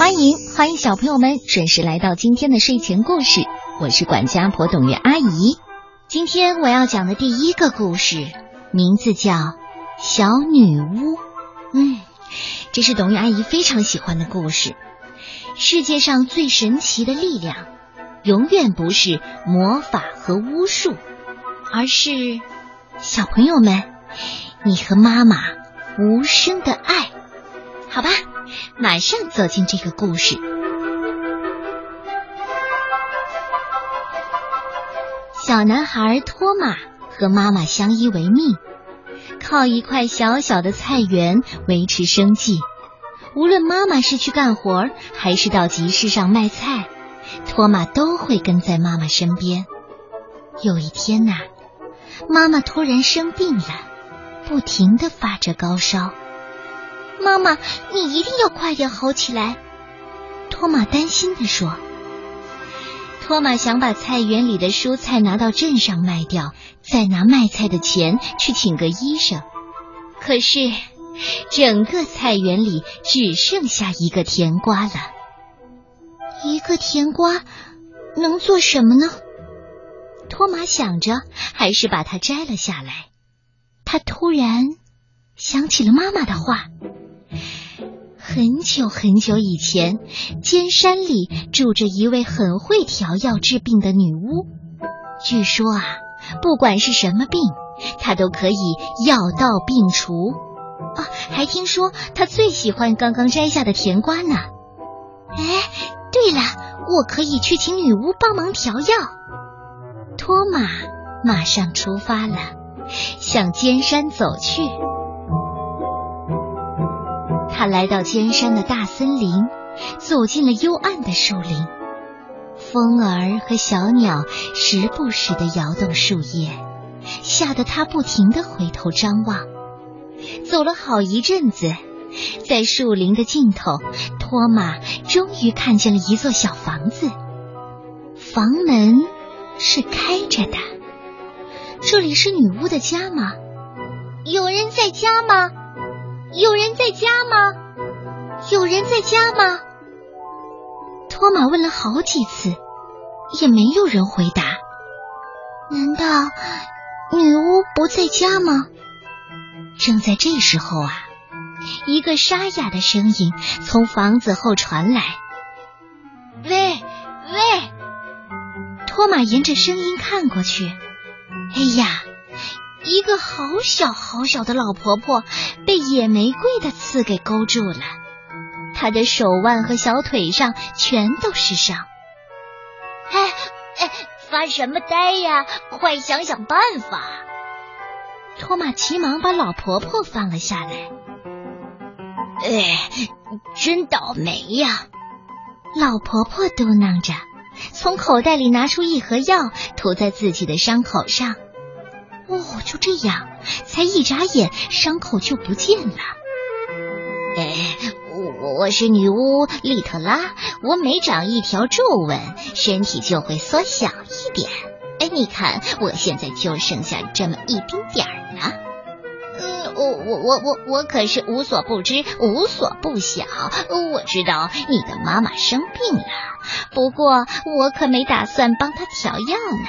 欢迎欢迎小朋友们准时来到今天的睡前故事，我是管家婆董月阿姨。今天我要讲的第一个故事名字叫《小女巫》。嗯，这是董月阿姨非常喜欢的故事。世界上最神奇的力量，永远不是魔法和巫术，而是小朋友们，你和妈妈无声的爱。好吧。马上走进这个故事。小男孩托马和妈妈相依为命，靠一块小小的菜园维持生计。无论妈妈是去干活，还是到集市上卖菜，托马都会跟在妈妈身边。有一天呐，妈妈突然生病了，不停的发着高烧。妈妈，你一定要快点好起来。”托马担心的说。托马想把菜园里的蔬菜拿到镇上卖掉，再拿卖菜的钱去请个医生。可是，整个菜园里只剩下一个甜瓜了。一个甜瓜能做什么呢？托马想着，还是把它摘了下来。他突然想起了妈妈的话。很久很久以前，尖山里住着一位很会调药治病的女巫。据说啊，不管是什么病，她都可以药到病除。啊，还听说她最喜欢刚刚摘下的甜瓜呢。哎，对了，我可以去请女巫帮忙调药。托马马上出发了，向尖山走去。他来到尖山的大森林，走进了幽暗的树林。风儿和小鸟时不时的摇动树叶，吓得他不停的回头张望。走了好一阵子，在树林的尽头，托马终于看见了一座小房子。房门是开着的。这里是女巫的家吗？有人在家吗？有人在家吗？有人在家吗？托马问了好几次，也没有人回答。难道女巫不在家吗？正在这时候啊，一个沙哑的声音从房子后传来：“喂喂！”托马沿着声音看过去，哎呀！一个好小好小的老婆婆被野玫瑰的刺给勾住了，她的手腕和小腿上全都是伤。哎哎，发什么呆呀？快想想办法！托马急忙把老婆婆放了下来。哎，真倒霉呀！老婆婆嘟囔着，从口袋里拿出一盒药，涂在自己的伤口上。哦，就这样，才一眨眼，伤口就不见了。哎，我我是女巫丽特拉，我每长一条皱纹，身体就会缩小一点。哎，你看，我现在就剩下这么一丁点儿呢。嗯，我我我我我可是无所不知，无所不晓。我知道你的妈妈生病了，不过我可没打算帮她调药呢。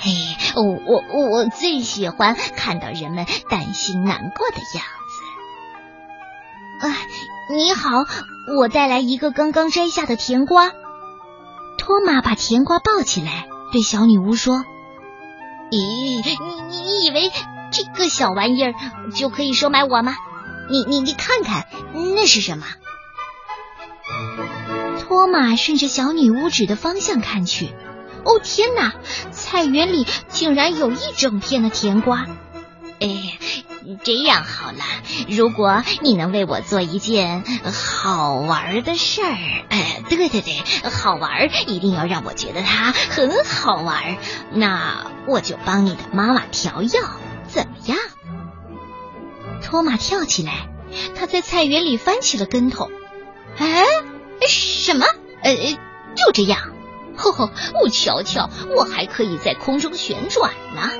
嘿，我我我最喜欢看到人们担心难过的样子。啊，你好，我带来一个刚刚摘下的甜瓜。托马把甜瓜抱起来，对小女巫说：“咦，你你你以为这个小玩意儿就可以收买我吗？你你你看看，那是什么？”托马顺着小女巫指的方向看去。哦天哪！菜园里竟然有一整片的甜瓜。哎，这样好了，如果你能为我做一件好玩的事儿，哎，对对对，好玩，一定要让我觉得它很好玩，那我就帮你的妈妈调药，怎么样？托马跳起来，他在菜园里翻起了跟头。哎，什么？呃，就这样。呵呵，我瞧瞧，我还可以在空中旋转呢。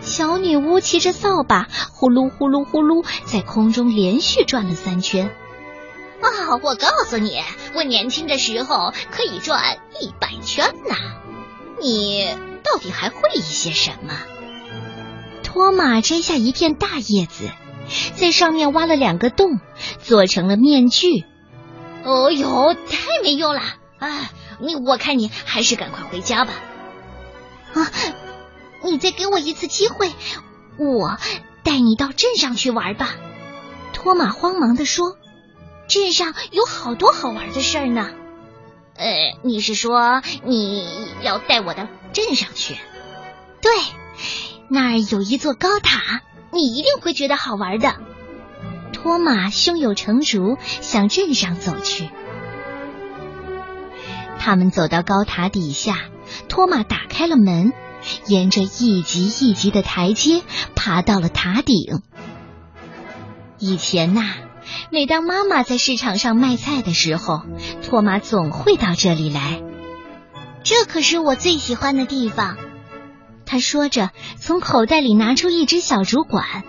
小女巫骑着扫把，呼噜呼噜呼噜，在空中连续转了三圈。啊，我告诉你，我年轻的时候可以转一百圈呢。你到底还会一些什么？托马摘下一片大叶子，在上面挖了两个洞，做成了面具。哦呦，太没用了！啊，你我看你还是赶快回家吧。啊，你再给我一次机会，我带你到镇上去玩吧。托马慌忙的说：“镇上有好多好玩的事儿呢。”呃，你是说你要带我到镇上去？对，那儿有一座高塔，你一定会觉得好玩的。托马胸有成竹，向镇上走去。他们走到高塔底下，托马打开了门，沿着一级一级的台阶爬到了塔顶。以前呐，每当妈妈在市场上卖菜的时候，托马总会到这里来。这可是我最喜欢的地方。他说着，从口袋里拿出一只小竹管，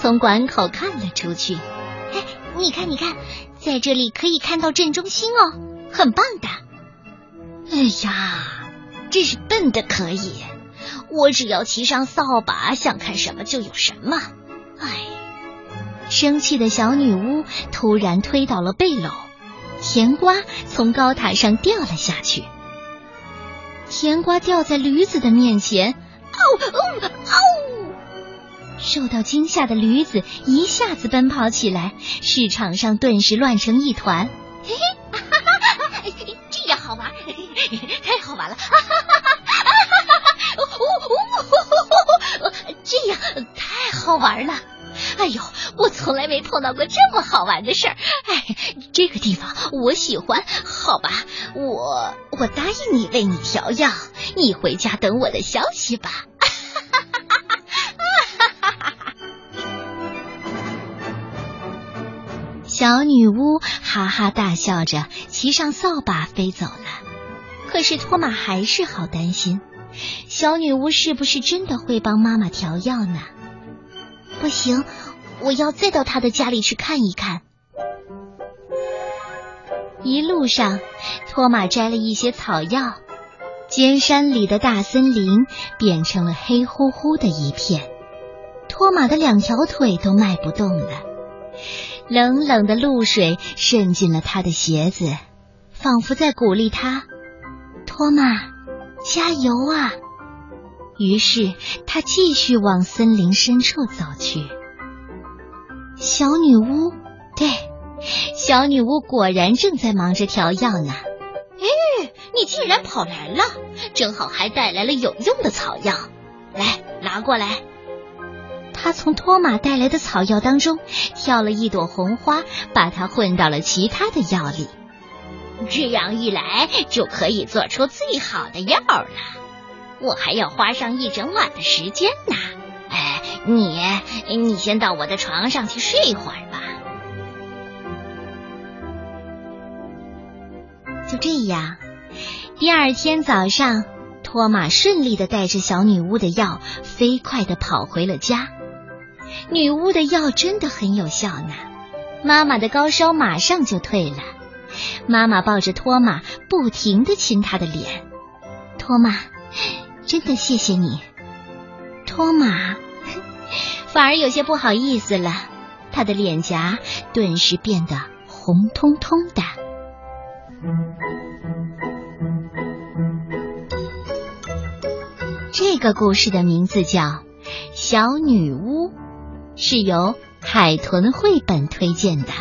从管口看了出去。哎，你看，你看，在这里可以看到镇中心哦，很棒的。哎呀，真是笨的可以！我只要骑上扫把，想看什么就有什么。哎。生气的小女巫突然推倒了背篓，甜瓜从高塔上掉了下去。甜瓜掉在驴子的面前，嗷嗷嗷！受到惊吓的驴子一下子奔跑起来，市场上顿时乱成一团。嘿嘿，太好玩了！哈哈哈哈哈哈！呜呜，这样太好玩了！哎呦，我从来没碰到过这么好玩的事儿！哎，这个地方我喜欢。好吧，我我答应你为你调药，你回家等我的消息吧。哈哈哈哈哈哈小女巫哈哈大笑着，骑上扫把飞走了。可是托马还是好担心，小女巫是不是真的会帮妈妈调药呢？不行。我要再到她的家里去看一看。一路上，托马摘了一些草药，尖山里的大森林变成了黑乎乎的一片，托马的两条腿都迈不动了。冷冷的露水渗进了他的鞋子，仿佛在鼓励他：“托马，加油啊！”于是他继续往森林深处走去。小女巫，对，小女巫果然正在忙着调药呢。哎，你竟然跑来了，正好还带来了有用的草药，来拿过来。他从托马带来的草药当中挑了一朵红花，把它混到了其他的药里。这样一来，就可以做出最好的药了。我还要花上一整晚的时间呢。哎，你你先到我的床上去睡一会儿吧。就这样，第二天早上，托马顺利的带着小女巫的药，飞快的跑回了家。女巫的药真的很有效呢，妈妈的高烧马上就退了。妈妈抱着托马，不停的亲他的脸。托马，真的谢谢你。托马 反而有些不好意思了，他的脸颊顿时变得红彤彤的。这个故事的名字叫《小女巫》，是由海豚绘本推荐的。